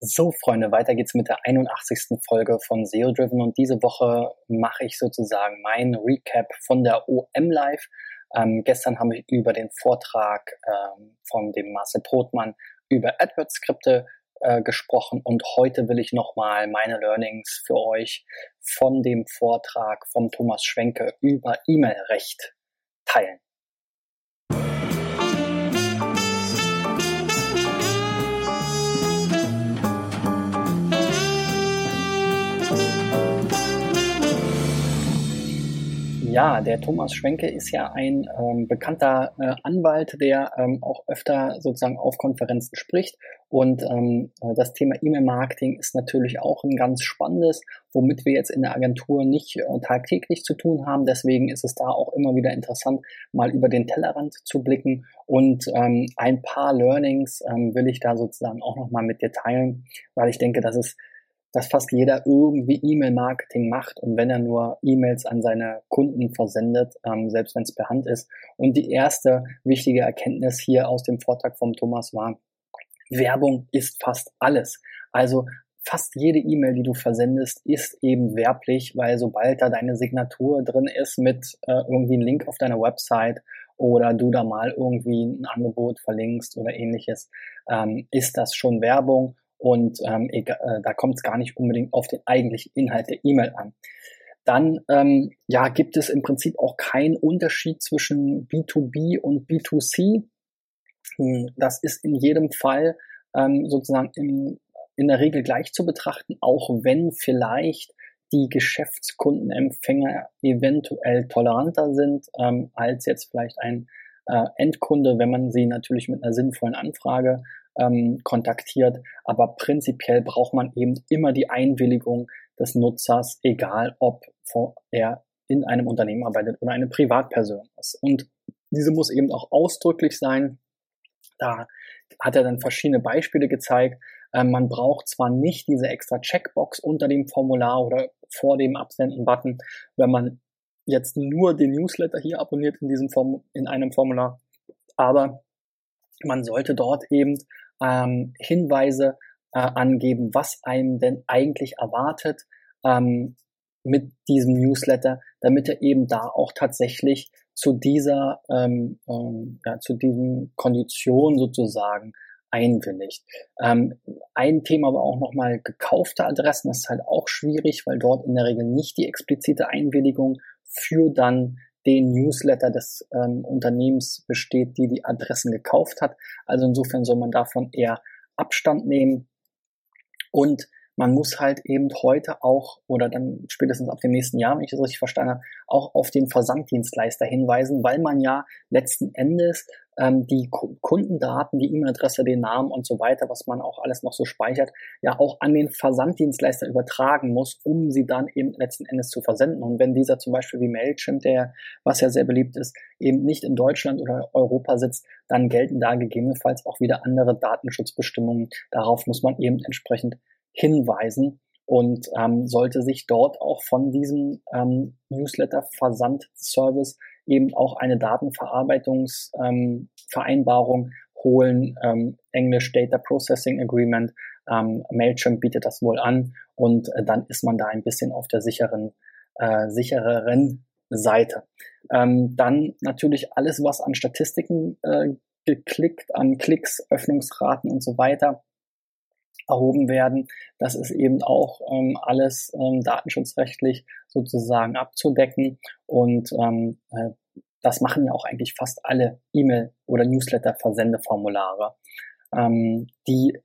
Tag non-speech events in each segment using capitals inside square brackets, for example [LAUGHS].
So, Freunde, weiter geht's mit der 81. Folge von SEO Driven und diese Woche mache ich sozusagen mein Recap von der OM Live. Ähm, gestern haben wir über den Vortrag ähm, von dem Marcel Brotmann über AdWords-Skripte äh, gesprochen und heute will ich nochmal meine Learnings für euch von dem Vortrag von Thomas Schwenke über E-Mail-Recht teilen. Ja, der Thomas Schwenke ist ja ein ähm, bekannter äh, Anwalt, der ähm, auch öfter sozusagen auf Konferenzen spricht. Und ähm, äh, das Thema E-Mail-Marketing ist natürlich auch ein ganz spannendes, womit wir jetzt in der Agentur nicht äh, tagtäglich zu tun haben. Deswegen ist es da auch immer wieder interessant, mal über den Tellerrand zu blicken. Und ähm, ein paar Learnings ähm, will ich da sozusagen auch nochmal mit dir teilen, weil ich denke, dass es dass fast jeder irgendwie E-Mail-Marketing macht und wenn er nur E-Mails an seine Kunden versendet, ähm, selbst wenn es per Hand ist. Und die erste wichtige Erkenntnis hier aus dem Vortrag vom Thomas war, Werbung ist fast alles. Also fast jede E-Mail, die du versendest, ist eben werblich, weil sobald da deine Signatur drin ist mit äh, irgendwie einem Link auf deiner Website oder du da mal irgendwie ein Angebot verlinkst oder ähnliches, ähm, ist das schon Werbung und ähm, egal, äh, da kommt es gar nicht unbedingt auf den eigentlichen Inhalt der E-Mail an. Dann ähm, ja, gibt es im Prinzip auch keinen Unterschied zwischen B2B und B2C. Hm, das ist in jedem Fall ähm, sozusagen in, in der Regel gleich zu betrachten, auch wenn vielleicht die Geschäftskundenempfänger eventuell toleranter sind ähm, als jetzt vielleicht ein äh, Endkunde, wenn man sie natürlich mit einer sinnvollen Anfrage ähm, kontaktiert. Aber prinzipiell braucht man eben immer die Einwilligung des Nutzers, egal ob er in einem Unternehmen arbeitet oder eine Privatperson ist. Und diese muss eben auch ausdrücklich sein. Da hat er dann verschiedene Beispiele gezeigt. Ähm, man braucht zwar nicht diese extra Checkbox unter dem Formular oder vor dem Absenden-Button, wenn man jetzt nur den Newsletter hier abonniert in diesem Form in einem Formular, aber man sollte dort eben ähm, Hinweise äh, angeben, was einem denn eigentlich erwartet ähm, mit diesem Newsletter, damit er eben da auch tatsächlich zu dieser, ähm, ähm, ja, zu diesen Konditionen sozusagen einwilligt. Ähm, ein Thema aber auch nochmal gekaufte Adressen, das ist halt auch schwierig, weil dort in der Regel nicht die explizite Einwilligung für dann den Newsletter des ähm, Unternehmens besteht, die die Adressen gekauft hat. Also insofern soll man davon eher Abstand nehmen. Und man muss halt eben heute auch oder dann spätestens ab dem nächsten Jahr, wenn ich das richtig verstanden habe, auch auf den Versanddienstleister hinweisen, weil man ja letzten Endes ähm, die Kundendaten, die E-Mail-Adresse, den Namen und so weiter, was man auch alles noch so speichert, ja auch an den Versanddienstleister übertragen muss, um sie dann eben letzten Endes zu versenden. Und wenn dieser zum Beispiel wie Mailchimp, der, was ja sehr beliebt ist, eben nicht in Deutschland oder Europa sitzt, dann gelten da gegebenenfalls auch wieder andere Datenschutzbestimmungen. Darauf muss man eben entsprechend hinweisen und ähm, sollte sich dort auch von diesem ähm, Newsletter-Versand-Service eben auch eine Datenverarbeitungsvereinbarung ähm, holen, ähm, Englisch Data Processing Agreement. Ähm, Mailchimp bietet das wohl an und äh, dann ist man da ein bisschen auf der sicheren, äh, sichereren Seite. Ähm, dann natürlich alles, was an Statistiken äh, geklickt, an Klicks, Öffnungsraten und so weiter erhoben werden. Das ist eben auch ähm, alles ähm, datenschutzrechtlich sozusagen abzudecken und ähm, äh, das machen ja auch eigentlich fast alle E-Mail- oder Newsletter-Versendeformulare. Ähm, die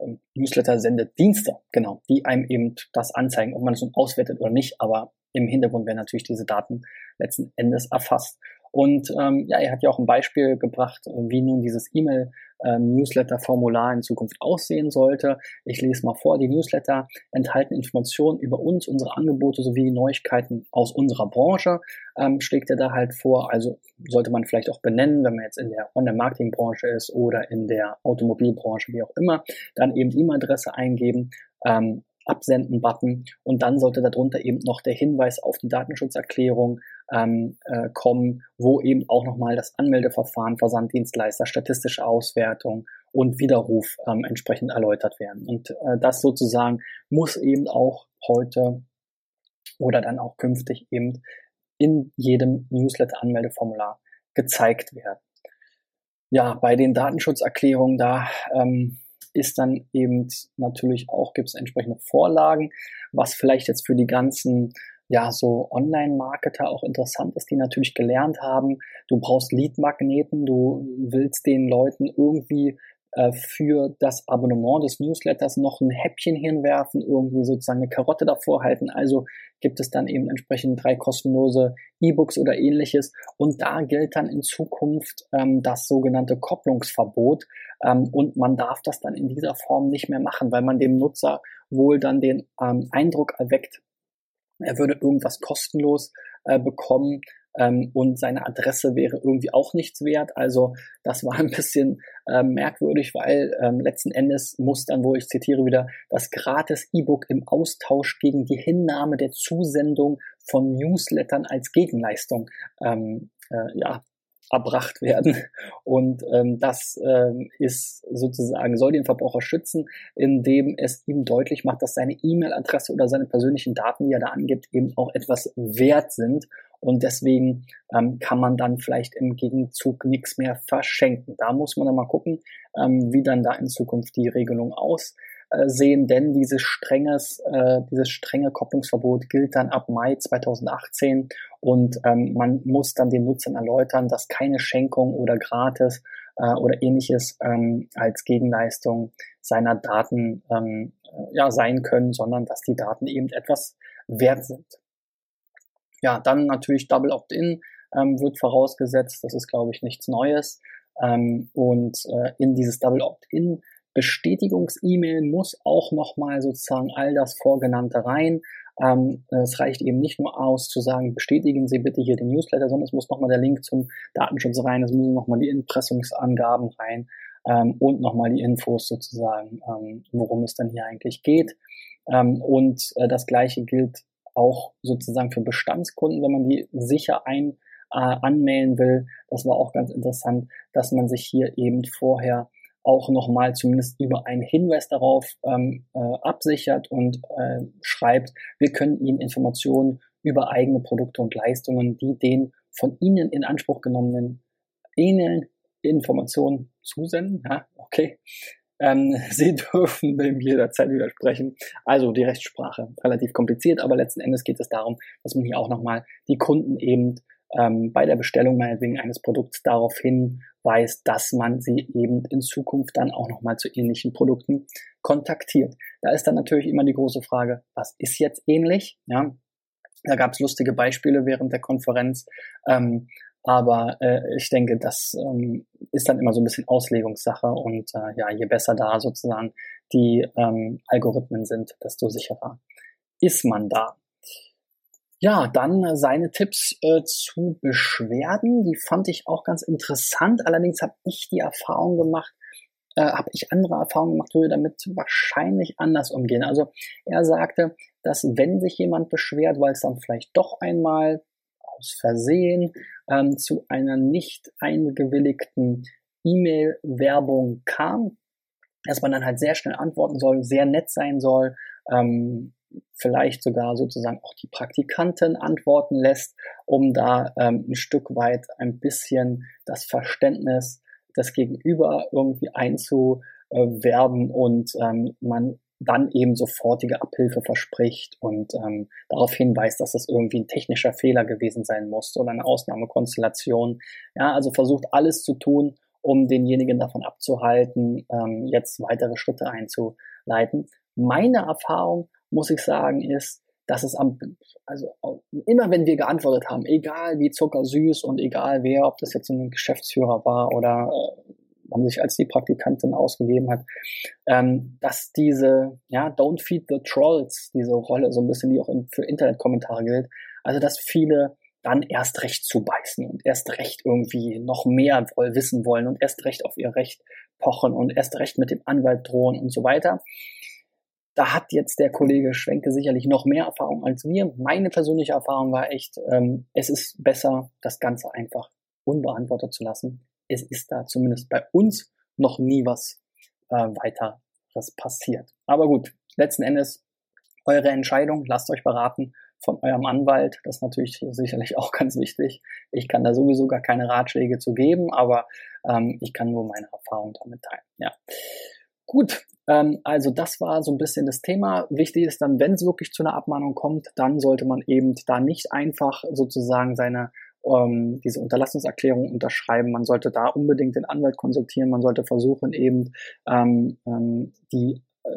ähm, Newsletter-Sendedienste, genau, die einem eben das anzeigen, ob man es nun auswertet oder nicht, aber im Hintergrund werden natürlich diese Daten letzten Endes erfasst. Und ähm, ja, er hat ja auch ein Beispiel gebracht, wie nun dieses E-Mail-Newsletter-Formular ähm, in Zukunft aussehen sollte. Ich lese mal vor, die Newsletter enthalten Informationen über uns, unsere Angebote sowie Neuigkeiten aus unserer Branche, ähm, schlägt er da halt vor. Also sollte man vielleicht auch benennen, wenn man jetzt in der Online-Marketing-Branche ist oder in der Automobilbranche, wie auch immer, dann eben E-Mail-Adresse eingeben. Ähm, Absenden-Button und dann sollte darunter eben noch der Hinweis auf die Datenschutzerklärung ähm, äh, kommen, wo eben auch nochmal das Anmeldeverfahren, Versanddienstleister, statistische Auswertung und Widerruf ähm, entsprechend erläutert werden. Und äh, das sozusagen muss eben auch heute oder dann auch künftig eben in jedem Newsletter-Anmeldeformular gezeigt werden. Ja, bei den Datenschutzerklärungen, da ähm, ist dann eben natürlich auch, gibt es entsprechende Vorlagen, was vielleicht jetzt für die ganzen ja, so Online-Marketer auch interessant ist, die natürlich gelernt haben, du brauchst Lead-Magneten, du willst den Leuten irgendwie äh, für das Abonnement des Newsletters noch ein Häppchen hinwerfen, irgendwie sozusagen eine Karotte davor halten. Also gibt es dann eben entsprechend drei kostenlose E-Books oder ähnliches. Und da gilt dann in Zukunft ähm, das sogenannte Kopplungsverbot. Ähm, und man darf das dann in dieser Form nicht mehr machen, weil man dem Nutzer wohl dann den ähm, Eindruck erweckt, er würde irgendwas kostenlos äh, bekommen ähm, und seine Adresse wäre irgendwie auch nichts wert. Also das war ein bisschen äh, merkwürdig, weil ähm, letzten Endes muss dann, wo ich zitiere wieder, das gratis E-Book im Austausch gegen die Hinnahme der Zusendung von Newslettern als Gegenleistung ähm, äh, ja, erbracht werden. Und ähm, das ähm, ist sozusagen, soll den Verbraucher schützen, indem es ihm deutlich macht, dass seine E-Mail-Adresse oder seine persönlichen Daten, die er da angibt, eben auch etwas wert sind. Und deswegen ähm, kann man dann vielleicht im Gegenzug nichts mehr verschenken. Da muss man dann mal gucken, ähm, wie dann da in Zukunft die Regelung aussieht äh, sehen, denn dieses strenges, äh, dieses strenge Kopplungsverbot gilt dann ab Mai 2018 und ähm, man muss dann den Nutzern erläutern, dass keine Schenkung oder Gratis äh, oder ähnliches ähm, als Gegenleistung seiner Daten ähm, äh, ja, sein können, sondern dass die Daten eben etwas wert sind. Ja, dann natürlich Double Opt-in ähm, wird vorausgesetzt. Das ist, glaube ich, nichts Neues. Ähm, und äh, in dieses Double Opt-in Bestätigungs-E-Mail muss auch nochmal sozusagen all das Vorgenannte rein. Ähm, es reicht eben nicht nur aus zu sagen, bestätigen Sie bitte hier den Newsletter, sondern es muss nochmal der Link zum Datenschutz rein, es müssen nochmal die Impressungsangaben rein ähm, und nochmal die Infos sozusagen, ähm, worum es dann hier eigentlich geht. Ähm, und äh, das gleiche gilt auch sozusagen für Bestandskunden, wenn man die sicher ein äh, anmelden will. Das war auch ganz interessant, dass man sich hier eben vorher auch nochmal zumindest über einen Hinweis darauf ähm, äh, absichert und äh, schreibt, wir können Ihnen Informationen über eigene Produkte und Leistungen, die den von Ihnen in Anspruch genommenen ähneln, Informationen zusenden. Ja, okay. Ähm, [LAUGHS] Sie dürfen dem jederzeit widersprechen. Also die Rechtssprache relativ kompliziert, aber letzten Endes geht es darum, dass man hier auch nochmal die Kunden eben ähm, bei der Bestellung meinetwegen eines Produkts darauf hinweist, dass man sie eben in Zukunft dann auch nochmal zu ähnlichen Produkten kontaktiert. Da ist dann natürlich immer die große Frage, was ist jetzt ähnlich? Ja, da gab es lustige Beispiele während der Konferenz. Ähm, aber äh, ich denke, das ähm, ist dann immer so ein bisschen Auslegungssache und äh, ja, je besser da sozusagen die ähm, Algorithmen sind, desto sicherer ist man da. Ja, dann seine Tipps äh, zu Beschwerden, die fand ich auch ganz interessant. Allerdings habe ich die Erfahrung gemacht, äh, habe ich andere Erfahrungen gemacht, würde damit wahrscheinlich anders umgehen. Also er sagte, dass wenn sich jemand beschwert, weil es dann vielleicht doch einmal aus Versehen ähm, zu einer nicht eingewilligten E-Mail-Werbung kam, dass man dann halt sehr schnell antworten soll, sehr nett sein soll, ähm, vielleicht sogar sozusagen auch die Praktikanten antworten lässt, um da ähm, ein Stück weit ein bisschen das Verständnis des Gegenüber irgendwie einzuwerben und ähm, man dann eben sofortige Abhilfe verspricht und ähm, darauf hinweist, dass das irgendwie ein technischer Fehler gewesen sein muss oder eine Ausnahmekonstellation. Ja, also versucht alles zu tun, um denjenigen davon abzuhalten, ähm, jetzt weitere Schritte einzuleiten. Meine Erfahrung muss ich sagen, ist, dass es am, also immer wenn wir geantwortet haben, egal wie zuckersüß und egal wer, ob das jetzt ein Geschäftsführer war oder äh, man sich als die Praktikantin ausgegeben hat, ähm, dass diese, ja, don't feed the trolls, diese Rolle so ein bisschen, die auch in, für Internetkommentare gilt, also dass viele dann erst recht zubeißen und erst recht irgendwie noch mehr wissen wollen und erst recht auf ihr Recht pochen und erst recht mit dem Anwalt drohen und so weiter da hat jetzt der Kollege Schwenke sicherlich noch mehr Erfahrung als wir. Meine persönliche Erfahrung war echt, ähm, es ist besser, das Ganze einfach unbeantwortet zu lassen. Es ist da zumindest bei uns noch nie was äh, weiteres passiert. Aber gut, letzten Endes eure Entscheidung, lasst euch beraten von eurem Anwalt. Das ist natürlich sicherlich [LAUGHS] auch ganz wichtig. Ich kann da sowieso gar keine Ratschläge zu geben, aber ähm, ich kann nur meine Erfahrung damit teilen. Ja. Gut, ähm, also das war so ein bisschen das Thema. Wichtig ist dann, wenn es wirklich zu einer Abmahnung kommt, dann sollte man eben da nicht einfach sozusagen seine ähm, diese Unterlassungserklärung unterschreiben. Man sollte da unbedingt den Anwalt konsultieren. Man sollte versuchen eben ähm, ähm, die äh,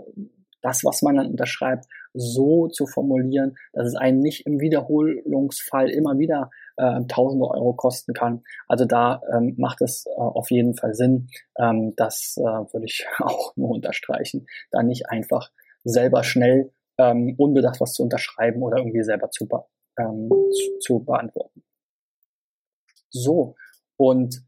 das, was man dann unterschreibt, so zu formulieren, dass es einen nicht im Wiederholungsfall immer wieder äh, tausende Euro kosten kann. Also da ähm, macht es äh, auf jeden Fall Sinn. Ähm, das äh, würde ich [LAUGHS] auch nur unterstreichen, da nicht einfach selber schnell ähm, unbedacht was zu unterschreiben oder irgendwie selber zu, ähm, zu, zu beantworten. So, und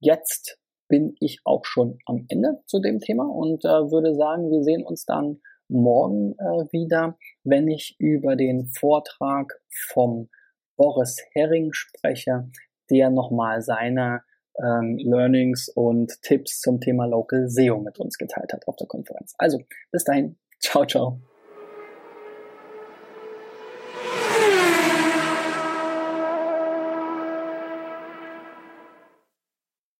jetzt bin ich auch schon am Ende zu dem Thema und äh, würde sagen, wir sehen uns dann morgen äh, wieder, wenn ich über den Vortrag vom Boris Herring spreche, der nochmal seine ähm, Learnings und Tipps zum Thema Local SEO mit uns geteilt hat auf der Konferenz. Also bis dahin, ciao, ciao.